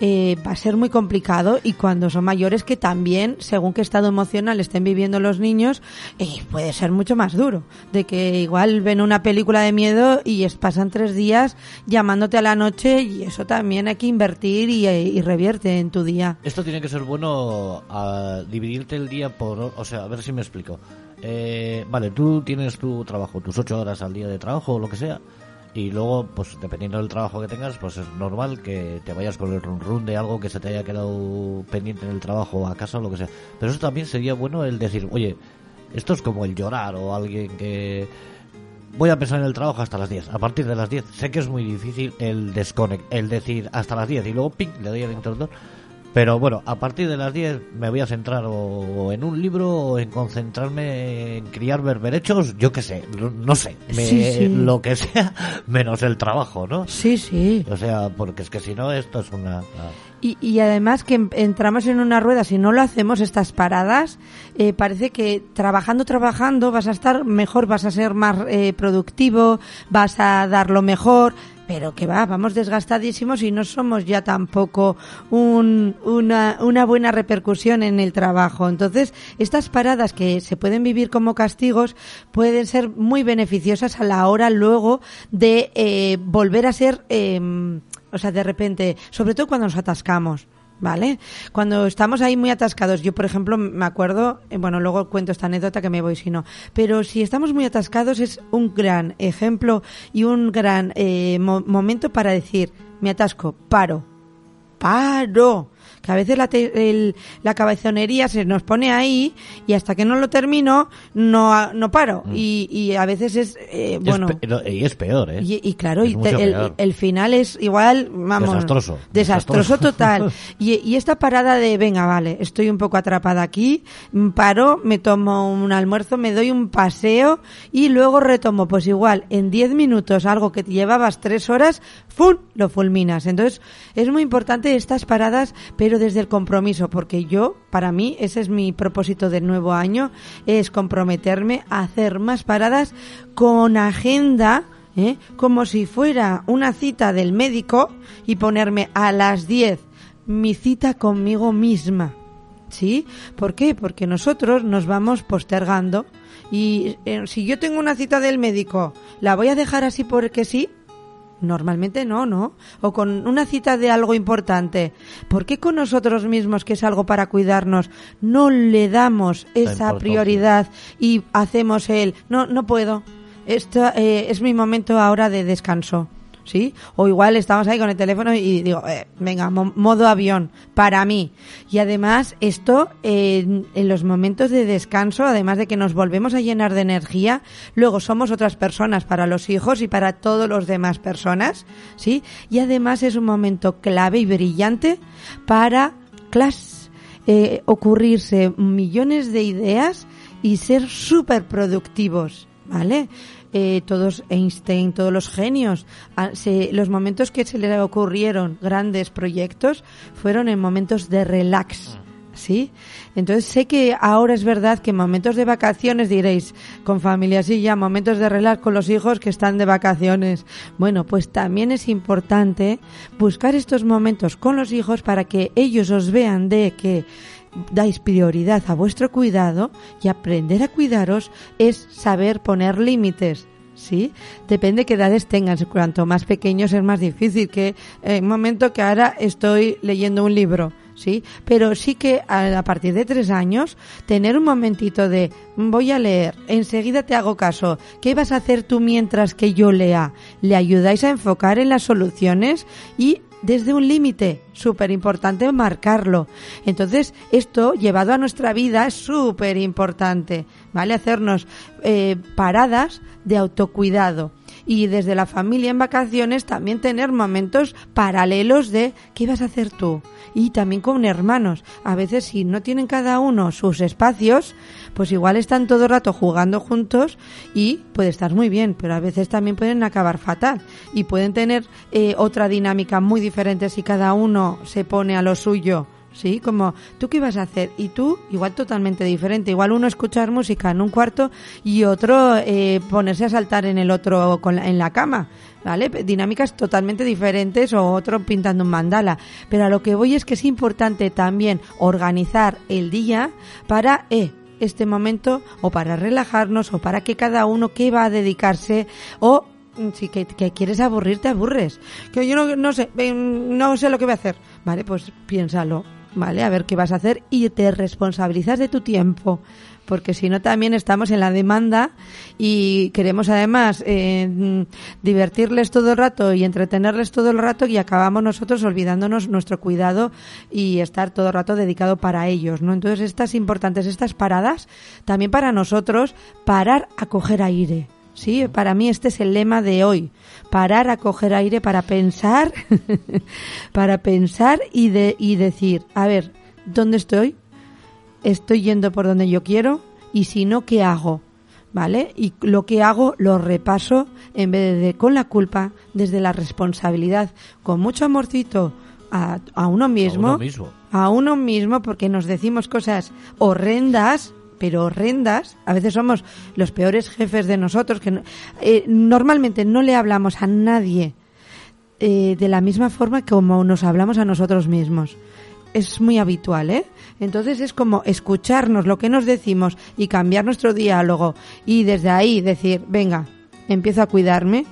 eh, va a ser muy complicado y cuando son mayores que también, según qué estado emocional estén viviendo los niños, eh, puede ser mucho más duro, de que igual ven una película de miedo y pasan tres días llamándote a la noche y eso también hay que invertir y, y revierte en tu día. Esto tiene que ser bueno a dividirte el día por, o sea, a ver si me explico. Eh, vale, tú tienes tu trabajo, tus ocho horas al día de trabajo o lo que sea y luego, pues dependiendo del trabajo que tengas, pues es normal que te vayas con el run run de algo que se te haya quedado pendiente en el trabajo a casa o lo que sea. Pero eso también sería bueno el decir, oye, esto es como el llorar o alguien que voy a pensar en el trabajo hasta las 10. A partir de las 10 sé que es muy difícil el desconect, el decir hasta las 10 y luego ping, le doy al interruptor pero bueno, a partir de las 10 me voy a centrar o, en un libro o en concentrarme en criar berberechos, yo qué sé, no, sé, lo que sea, menos el trabajo, ¿no? Sí, sí. O sea, porque es que si no, esto es una... Y, y, además que entramos en una rueda, si no lo hacemos, estas paradas, eh, parece que trabajando, trabajando vas a estar mejor, vas a ser más eh, productivo, vas a dar lo mejor pero que va, vamos desgastadísimos y no somos ya tampoco un, una, una buena repercusión en el trabajo. Entonces, estas paradas que se pueden vivir como castigos pueden ser muy beneficiosas a la hora luego de eh, volver a ser, eh, o sea, de repente, sobre todo cuando nos atascamos. ¿Vale? Cuando estamos ahí muy atascados, yo por ejemplo me acuerdo, eh, bueno, luego cuento esta anécdota que me voy si no, pero si estamos muy atascados es un gran ejemplo y un gran eh, momento para decir, me atasco, paro, paro que a veces la, la cabezonería se nos pone ahí y hasta que no lo termino no, no paro. Mm. Y, y, a veces es, eh, bueno... y es peor, ¿eh? Y, claro, y el, el, final es igual, vamos... Desastroso. Desastroso, total. y, y esta parada de, venga, vale, estoy un poco atrapada aquí, paro, me tomo un almuerzo, me doy un paseo y luego retomo, pues igual, en 10 minutos, algo que te llevabas tres horas, ¡fum! lo fulminas. Entonces, es muy importante estas paradas, pero desde el compromiso, porque yo, para mí, ese es mi propósito del nuevo año, es comprometerme a hacer más paradas con agenda, ¿eh? como si fuera una cita del médico y ponerme a las 10 mi cita conmigo misma. ¿Sí? ¿Por qué? Porque nosotros nos vamos postergando y eh, si yo tengo una cita del médico, ¿la voy a dejar así porque sí? Normalmente no, ¿no? O con una cita de algo importante. ¿Por qué con nosotros mismos, que es algo para cuidarnos, no le damos esa prioridad y hacemos el, no, no puedo, esto eh, es mi momento ahora de descanso? ¿Sí? O igual estamos ahí con el teléfono y digo, eh, venga, modo avión, para mí. Y además, esto en los momentos de descanso, además de que nos volvemos a llenar de energía, luego somos otras personas para los hijos y para todos los demás personas, ¿sí? Y además es un momento clave y brillante para clase, eh, ocurrirse millones de ideas y ser súper productivos, ¿vale? Eh, todos Einstein, todos los genios, ah, se- los momentos que se les ocurrieron grandes proyectos fueron en momentos de relax. ¿Sí? Entonces sé que ahora es verdad que en momentos de vacaciones diréis, con familia, sí, ya, momentos de relax con los hijos que están de vacaciones. Bueno, pues también es importante buscar estos momentos con los hijos para que ellos os vean de que dais prioridad a vuestro cuidado y aprender a cuidaros es saber poner límites. ¿Sí? Depende qué edades tengan. Cuanto más pequeños es más difícil que en un momento que ahora estoy leyendo un libro. ¿Sí? Pero sí que a, a partir de tres años, tener un momentito de voy a leer, enseguida te hago caso. ¿Qué vas a hacer tú mientras que yo lea? Le ayudáis a enfocar en las soluciones y desde un límite, súper importante marcarlo. Entonces, esto llevado a nuestra vida es súper importante, ¿vale? Hacernos eh, paradas de autocuidado. Y desde la familia en vacaciones también tener momentos paralelos de qué vas a hacer tú. Y también con hermanos. A veces si no tienen cada uno sus espacios, pues igual están todo el rato jugando juntos y puede estar muy bien, pero a veces también pueden acabar fatal y pueden tener eh, otra dinámica muy diferente si cada uno se pone a lo suyo. Sí, como tú qué ibas a hacer y tú igual totalmente diferente. Igual uno escuchar música en un cuarto y otro eh, ponerse a saltar en el otro con en la cama. ¿Vale? Dinámicas totalmente diferentes o otro pintando un mandala. Pero a lo que voy es que es importante también organizar el día para, eh, este momento o para relajarnos o para que cada uno que va a dedicarse o mm, si que, que quieres aburrirte aburres que yo no, no sé eh, no sé lo que voy a hacer vale pues piénsalo vale a ver qué vas a hacer y te responsabilizas de tu tiempo porque si no también estamos en la demanda y queremos además eh, divertirles todo el rato y entretenerles todo el rato y acabamos nosotros olvidándonos nuestro cuidado y estar todo el rato dedicado para ellos, ¿no? Entonces estas importantes, estas paradas, también para nosotros, parar a coger aire. Sí, para mí este es el lema de hoy. Parar a coger aire para pensar, para pensar y, de, y decir, a ver, ¿dónde estoy? estoy yendo por donde yo quiero y si no, ¿qué hago? ¿Vale? Y lo que hago lo repaso en vez de con la culpa, desde la responsabilidad, con mucho amorcito a, a uno mismo. A uno mismo. A uno mismo, porque nos decimos cosas horrendas, pero horrendas. A veces somos los peores jefes de nosotros, que no- eh, normalmente no le hablamos a nadie eh, de la misma forma como nos hablamos a nosotros mismos. Es muy habitual, ¿eh? Entonces es como escucharnos lo que nos decimos y cambiar nuestro diálogo y desde ahí decir, venga, empiezo a cuidarme.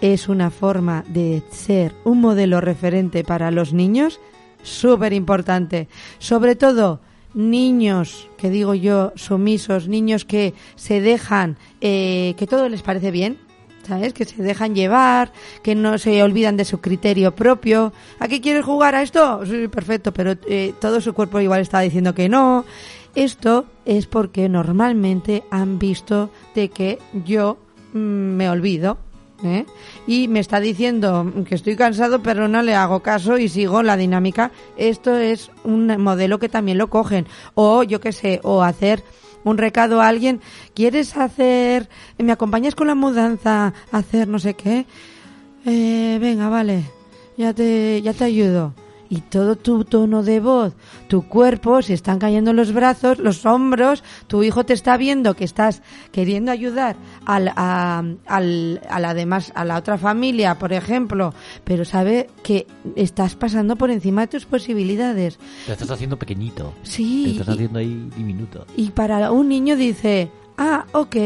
Es una forma de ser un modelo referente para los niños súper importante. Sobre todo, niños, que digo yo, sumisos, niños que se dejan, eh, que todo les parece bien, ¿sabes? Que se dejan llevar, que no se olvidan de su criterio propio. ¿A qué quieres jugar a esto? Sí, perfecto, pero eh, todo su cuerpo igual está diciendo que no. Esto es porque normalmente han visto de que yo mm, me olvido. ¿Eh? Y me está diciendo que estoy cansado, pero no le hago caso y sigo la dinámica. Esto es un modelo que también lo cogen. O yo qué sé, o hacer un recado a alguien, ¿quieres hacer, me acompañas con la mudanza, hacer no sé qué? Eh, venga, vale, ya te, ya te ayudo. Y todo tu tono de voz, tu cuerpo, se están cayendo los brazos, los hombros, tu hijo te está viendo que estás queriendo ayudar al, a, al, a la demás, a la otra familia, por ejemplo, pero sabe que estás pasando por encima de tus posibilidades. Te estás haciendo pequeñito. Sí, Te estás haciendo ahí diminuto. y para un niño dice, ah, ok,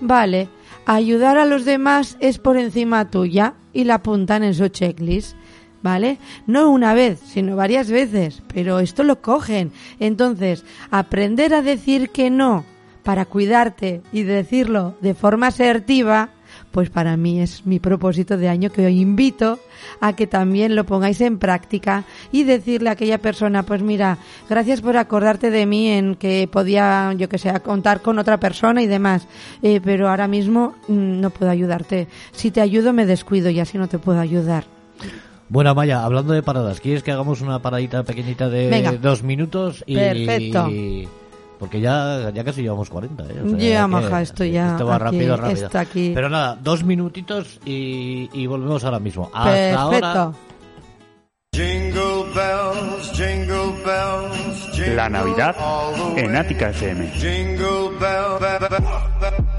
vale, ayudar a los demás es por encima tuya y la apuntan en su checklist. ¿Vale? No una vez, sino varias veces, pero esto lo cogen. Entonces, aprender a decir que no para cuidarte y decirlo de forma asertiva, pues para mí es mi propósito de año que os invito a que también lo pongáis en práctica y decirle a aquella persona, pues mira, gracias por acordarte de mí en que podía, yo que sé, contar con otra persona y demás, eh, pero ahora mismo mm, no puedo ayudarte. Si te ayudo me descuido y así no te puedo ayudar. Bueno, Amaya, hablando de paradas, ¿quieres que hagamos una paradita pequeñita de Venga. dos minutos? Y, Perfecto. Porque ya, ya casi llevamos 40, ¿eh? O sea, Ya, que maja, esto ya Esto va aquí, rápido, rápido. esto aquí. Pero nada, dos minutitos y, y volvemos ahora mismo. Hasta Perfecto. ahora. Jingle bells, jingle bells, jingle La Navidad en. Ática FM. Jingle bell,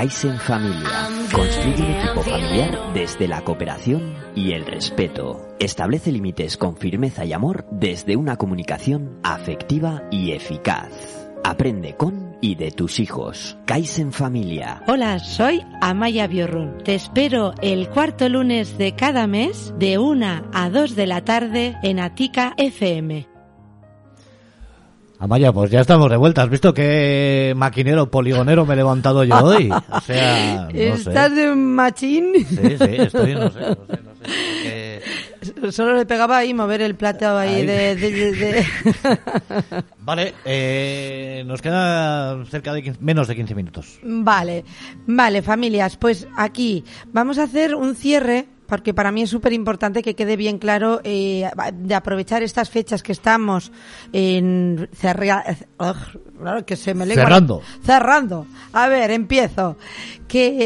Kaizen Familia. Construye un equipo familiar desde la cooperación y el respeto. Establece límites con firmeza y amor desde una comunicación afectiva y eficaz. Aprende con y de tus hijos. Kaizen Familia. Hola, soy Amaya Biorrun. Te espero el cuarto lunes de cada mes de 1 a 2 de la tarde en Atica FM. Amaya, pues ya estamos de vuelta. ¿Has visto qué maquinero poligonero me he levantado yo hoy? O sea, no ¿Estás sé. de machín? Sí, sí, estoy, no sé, no sé, no sé. porque- Solo le pegaba ahí mover el plato ahí Ahí. de... de- de- de- Vale, eh, nos queda cerca de 15 menos de 15 minutos. Vale, vale, familias, pues aquí vamos a hacer un cierre porque para mí es súper importante que quede bien claro eh, de aprovechar estas fechas que estamos en cerra- claro, que se me Cerrando. cerrando. A ver, empiezo. Que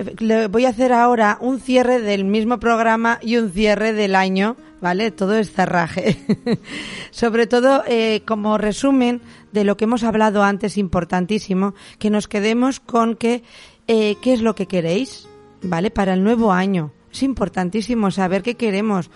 eh, le voy a hacer ahora un cierre del mismo programa y un cierre del año, ¿vale? Todo es cerraje. Sobre todo eh, como resumen de lo que hemos hablado antes, importantísimo, que nos quedemos con que eh, qué es lo que queréis, ¿vale? Para el nuevo año. Es importantísimo saber qué queremos.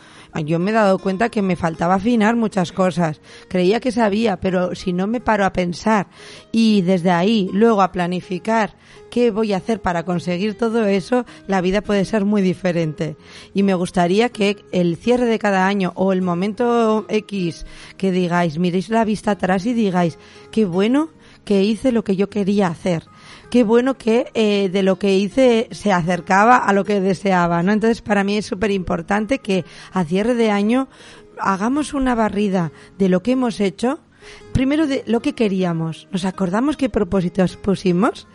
Yo me he dado cuenta que me faltaba afinar muchas cosas. Creía que sabía, pero si no me paro a pensar y desde ahí luego a planificar qué voy a hacer para conseguir todo eso, la vida puede ser muy diferente. Y me gustaría que el cierre de cada año o el momento X que digáis, miréis la vista atrás y digáis, qué bueno que hice lo que yo quería hacer qué bueno que eh, de lo que hice se acercaba a lo que deseaba, ¿no? Entonces, para mí es súper importante que a cierre de año hagamos una barrida de lo que hemos hecho, primero de lo que queríamos, nos acordamos qué propósitos pusimos,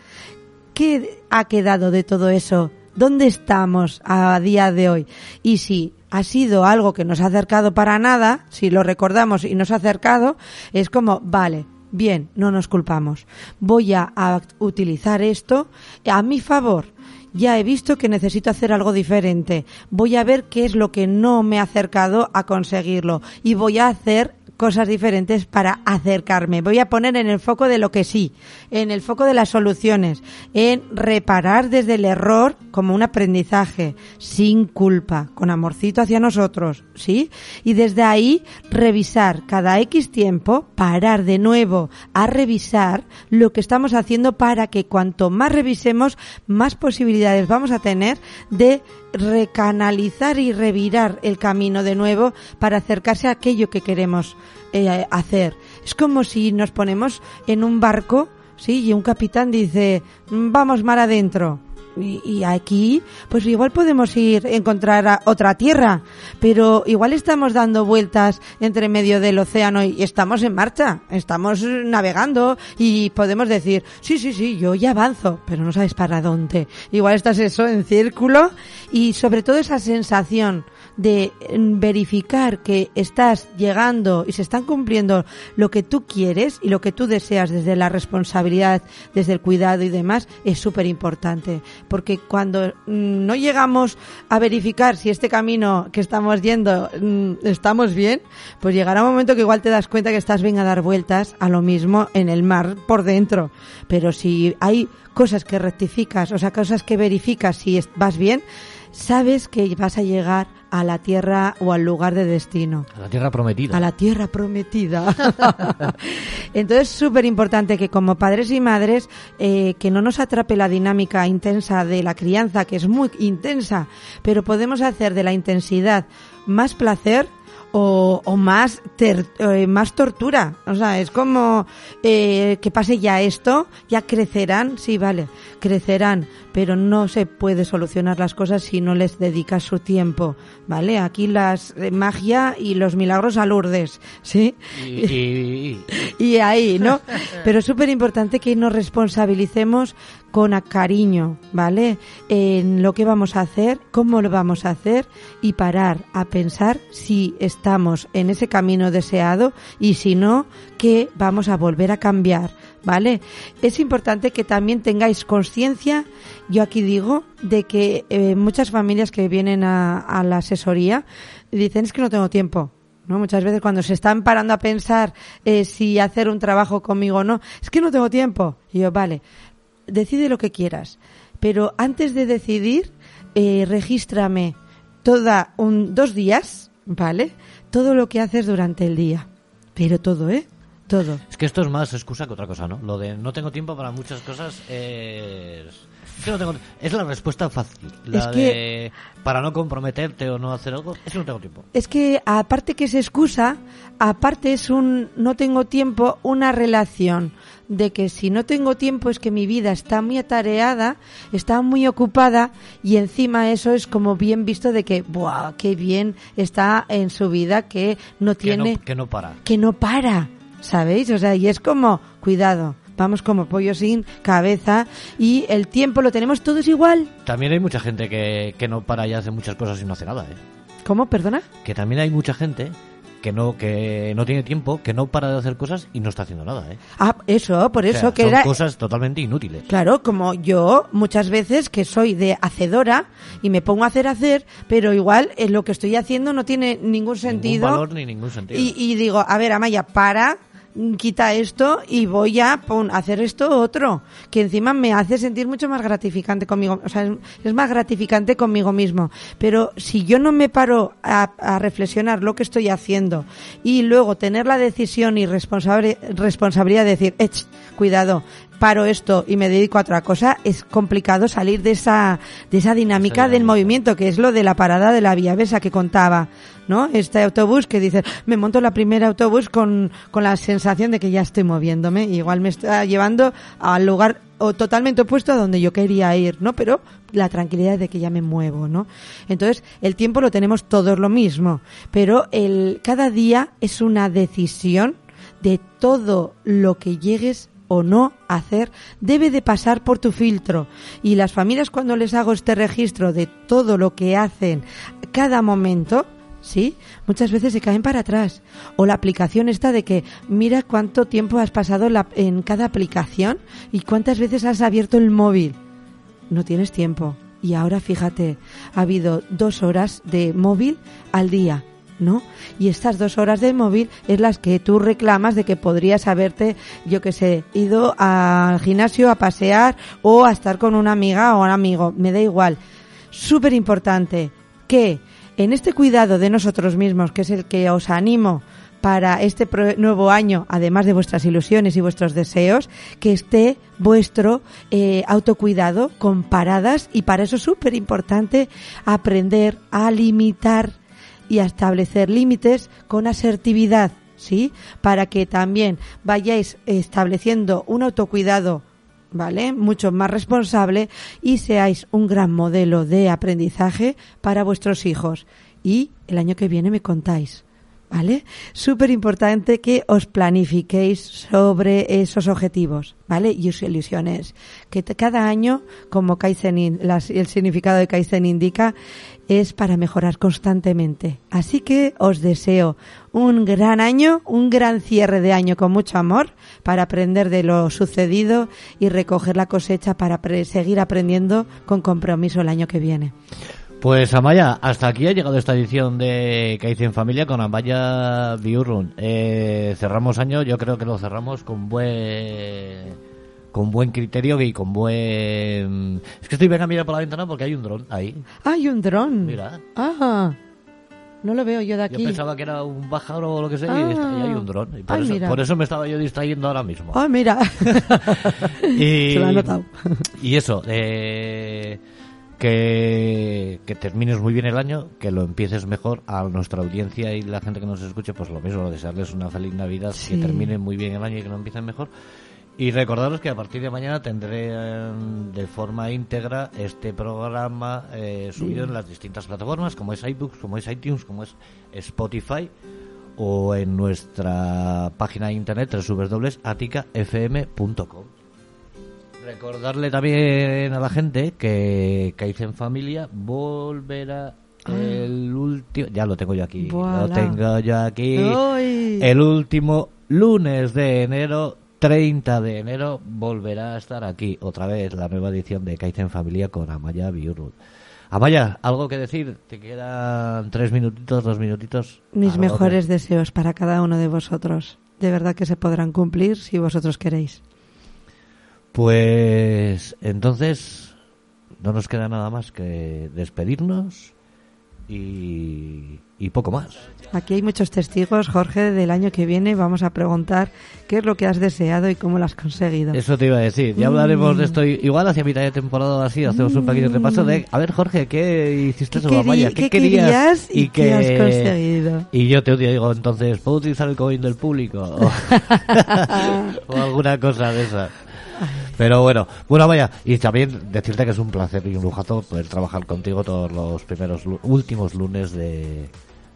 qué ha quedado de todo eso, dónde estamos a día de hoy y si ha sido algo que nos ha acercado para nada, si lo recordamos y nos ha acercado, es como, vale, Bien, no nos culpamos. Voy a, utilizar esto a mi favor. Ya he visto que necesito hacer algo diferente. Voy a ver qué es lo que no me ha acercado a conseguirlo. Y voy a hacer cosas diferentes para acercarme. Voy a poner en el foco de lo que sí, en el foco de las soluciones, en reparar desde el error como un aprendizaje, sin culpa, con amorcito hacia nosotros, ¿sí? Y desde ahí revisar cada X tiempo, parar de nuevo a revisar lo que estamos haciendo para que cuanto más revisemos, más posibilidades vamos a tener de recanalizar y revirar el camino de nuevo para acercarse a aquello que queremos eh, hacer. Es como si nos ponemos en un barco, sí, y un capitán dice, vamos mar adentro. Y, aquí, pues igual podemos ir encontrar a otra tierra, pero igual estamos dando vueltas entre medio del océano y estamos en marcha, estamos navegando y podemos decir, sí, sí, sí, yo ya avanzo, pero no sabes para dónde. Igual estás eso en círculo y sobre todo esa sensación de mm, verificar que estás llegando y se están cumpliendo lo que tú quieres y lo que tú deseas desde la responsabilidad, desde el cuidado y demás, es súper importante. Porque cuando mm, no llegamos a verificar si este camino que estamos yendo mm, estamos bien, pues llegará un momento que igual te das cuenta que estás bien a dar vueltas a lo mismo en el mar por dentro. Pero si hay cosas que rectificas, o sea, cosas que verificas si vas bien, sabes que vas a llegar a la tierra o al lugar de destino. A la tierra prometida. A la tierra prometida. Entonces, súper importante que como padres y madres, eh, que no nos atrape la dinámica intensa de la crianza, que es muy intensa, pero podemos hacer de la intensidad más placer o, o más, ter- eh, más tortura. O sea, es como eh, que pase ya esto, ya crecerán, sí, vale, crecerán, pero no se puede solucionar las cosas si no les dedicas su tiempo, ¿vale? Aquí las eh, magia y los milagros a Lourdes, ¿sí? Y, y- y- y ahí, ¿no? Pero es súper importante que nos responsabilicemos con cariño, ¿vale? En lo que vamos a hacer, cómo lo vamos a hacer y parar a pensar si estamos en ese camino deseado y si no, que vamos a volver a cambiar, ¿vale? Es importante que también tengáis conciencia, yo aquí digo, de que eh, muchas familias que vienen a, a la asesoría dicen es que no tengo tiempo. ¿no? Muchas veces cuando se están parando a pensar eh, si hacer un trabajo conmigo o no, es que no tengo tiempo. Y yo, vale, decide lo que quieras, pero antes de decidir, eh, regístrame toda un, dos días, ¿vale? Todo lo que haces durante el día. Pero todo, ¿eh? Todo. Es que esto es más excusa que otra cosa, ¿no? Lo de no tengo tiempo para muchas cosas es... es que no tengo... Es la respuesta fácil. La Es que- de para no comprometerte o no hacer algo, es que no tengo tiempo. Es que aparte que es excusa, aparte es un no tengo tiempo, una relación de que si no tengo tiempo es que mi vida está muy atareada, está muy ocupada y encima eso es como bien visto de que, ¡buah, qué bien está en su vida que no Que no, tiene, que no para. que no para, ¿sabéis? O sea, y es como, cuidado, vamos como pollo sin cabeza y el tiempo lo tenemos todos igual. También hay mucha gente que, que no para y hace muchas cosas y no hace nada, ¿eh? ¿Cómo? ¿Perdona? Que también hay mucha gente que no que no tiene tiempo, que no para de hacer cosas y no está haciendo nada, ¿eh? Ah, eso, por O eso sea, que son era... cosas totalmente inútiles. Claro, como yo muchas veces que soy de hacedora y me pongo a hacer hacer, pero igual eh, lo que estoy haciendo no tiene ningún sentido. Ningún valor ni ningún sentido. y, y digo, a ver, Amaya, para, quita esto y voy a pon, hacer esto otro, que encima me hace sentir mucho más gratificante conmigo, o sea, es, más gratificante conmigo mismo. Pero si yo no me paro a, a reflexionar lo que estoy haciendo y luego tener la decisión y responsabilidad de decir, "Ech, cuidado, paro esto y me dedico a otra cosa, es complicado salir de esa, de esa dinámica del movimiento, que es lo de la parada de la vía Besa que contaba, ¿no? Este autobús que dice, me monto la primera autobús con, con la sensación de que ya estoy moviéndome, y igual me está llevando al lugar o totalmente opuesto a donde yo quería ir, ¿no? Pero la tranquilidad de que ya me muevo, ¿no? Entonces, el tiempo lo tenemos todos lo mismo, pero el, cada día es una decisión de todo lo que llegues o no hacer debe de pasar por tu filtro y las familias cuando les hago este registro de todo lo que hacen cada momento ¿sí? Muchas veces se caen para atrás. O la aplicación esta de que mira cuánto tiempo has pasado la- en cada aplicación y cuántas veces has abierto el móvil. No tienes tiempo. Y ahora fíjate, ha habido dos horas de móvil al día. ¿No? Y estas dos horas de móvil es las que tú reclamas de que podrías haberte, yo que sé, ido al gimnasio a pasear o a estar con una amiga o un amigo, me da igual. Súper importante que en este cuidado de nosotros mismos, que es el que os animo para este nuevo año, además de vuestras ilusiones y vuestros deseos, que esté vuestro eh, autocuidado con paradas y para eso es súper importante aprender a limitar y a establecer límites con asertividad, ¿sí? Para que también vayáis estableciendo un autocuidado ¿vale? Mucho más responsable y seáis un gran modelo de aprendizaje para vuestros hijos. Y el año que viene me contáis. ¿Vale? Súper importante que os planifiquéis sobre esos objetivos, ¿vale? Y sus ilusiones. Que cada año, como Kaizen, las- el significado de Kaizen indica, es para mejorar constantemente. Así que os deseo un gran año, un gran cierre de año con mucho amor para aprender de lo sucedido y recoger la cosecha para seguir aprendiendo con compromiso el año que viene. Pues Amaya, hasta aquí ha llegado esta edición de Kaizen Familia con Amaya Biurrun. Eh, cerramos año, yo creo que lo cerramos con buen con buen criterio y con buen... Es que estoy venga a mirar por la ventana porque hay un dron ahí. ¡Hay un dron! Mira. Ah, no lo veo yo de Yo aquí. pensaba que era un pájaro o lo que sea y, Ah. y hay un dron. Por, Ay, eso, mira. por eso me estaba yo distrayendo ahora mismo. Ah, mira. Y, Se lo ha notado. y eso, eh, que, que termines muy bien el año, que lo empieces mejor a nuestra audiencia y la gente que nos escuche, pues lo mismo, desearles una feliz Navidad, Sí. que terminen muy bien el año y que lo empiecen mejor. Y recordaros que a partir de mañana tendré eh, de forma íntegra este programa eh, subido en las distintas plataformas, como es iBooks, como es iTunes, como es Spotify, o en nuestra página de internet www.aticafm.com. Recordarle también a la gente que Kaizen Familia volverá el último... Ya lo tengo yo aquí. Lo tengo yo aquí. El último lunes de enero, 30 de enero, volverá a estar aquí otra vez la nueva edición de Kaizen Familia con Amaya Biurrut. Amaya, ¿algo que decir? Te quedan tres minutitos, dos minutitos. Mis ¿Algo mejores que- deseos para cada uno de vosotros. De verdad que se podrán cumplir si vosotros queréis. Pues entonces no nos queda nada más que despedirnos y, y poco más. Aquí hay muchos testigos, Jorge, del año que viene. Vamos a preguntar qué es lo que has deseado y cómo lo has conseguido. Eso te iba a decir. Ya hablaremos de esto. Igual hacia mitad de temporada o así hacemos un pequeño repaso de... A ver, Jorge, ¿qué hiciste ¿Qué, sobre querí- Amaya? qué querías y qué has conseguido? Y yo te digo entonces, ¿puedo utilizar el coin del público? O alguna cosa de esa. Pero bueno, bueno, vaya, y también decirte que es un placer y un lujazo poder trabajar contigo todos los primeros, últimos lunes de,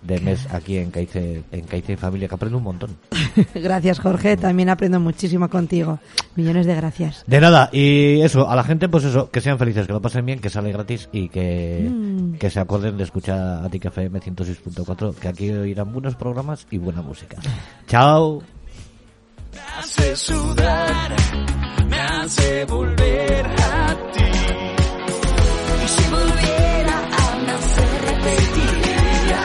de mes aquí en Caice, en Caice Familia, que aprendo un montón. Gracias, Jorge. También aprendo muchísimo contigo. Millones de gracias. De nada, y eso, a la gente, pues eso, que sean felices, que lo pasen bien, que sale gratis y que, que se acuerden de escuchar a Tica FM 106.4, que aquí oirán buenos programas y buena música. Chao. Volver a ti. Y si volviera a nacer, repetiría.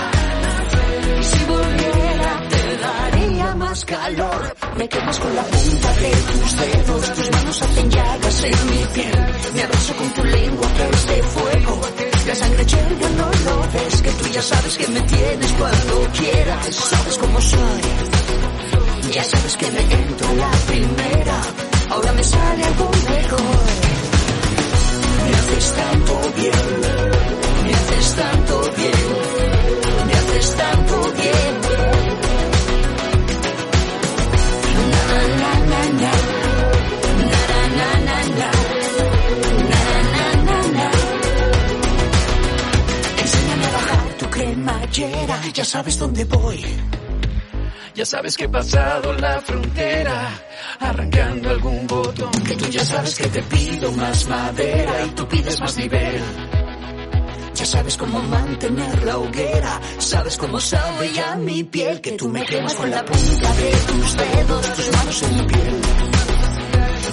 Y si volviera, te daría más calor. Me quemas con la punta de tus dedos, tus manos hacen llagas en mi piel. Me abrazo con tu lengua que es de fuego. La sangre hierve, no lo ves, que tú ya sabes que me tienes cuando quieras. Sabes cómo soy. Ya sabes que me entro la primera, ahora me sale algo mejor. Me haces tanto bien, me haces tanto bien, me haces tanto bien. Na na na na na, na na na na, na na. Enséñame a bajar tu cremallera, ya sabes dónde voy. Ya sabes que he pasado la frontera, arrancando algún botón. Que tú ya sabes que te pido más madera y tú pides más nivel. Ya sabes cómo mantener la hoguera, sabes cómo sabe ya mi piel. Que tú me quemas con la punta de tus dedos, tus manos en mi piel.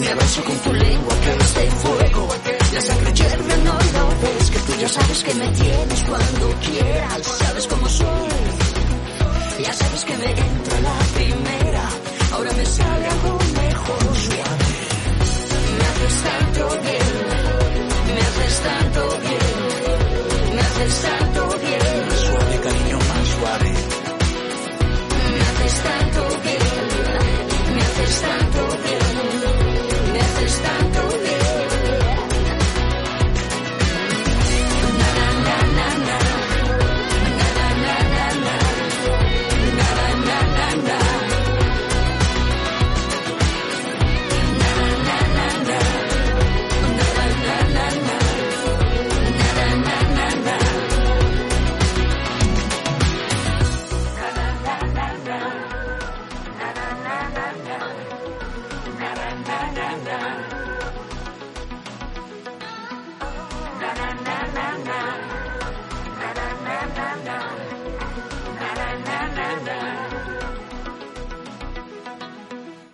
Me abrazo con tu lengua que es de fuego. La sangre hierve, no lo ves. Que tú ya sabes que me tienes cuando quieras. Sabes cómo soy. Ya sabes que me entro a la primera. Ahora me sale porusza. Na wystartu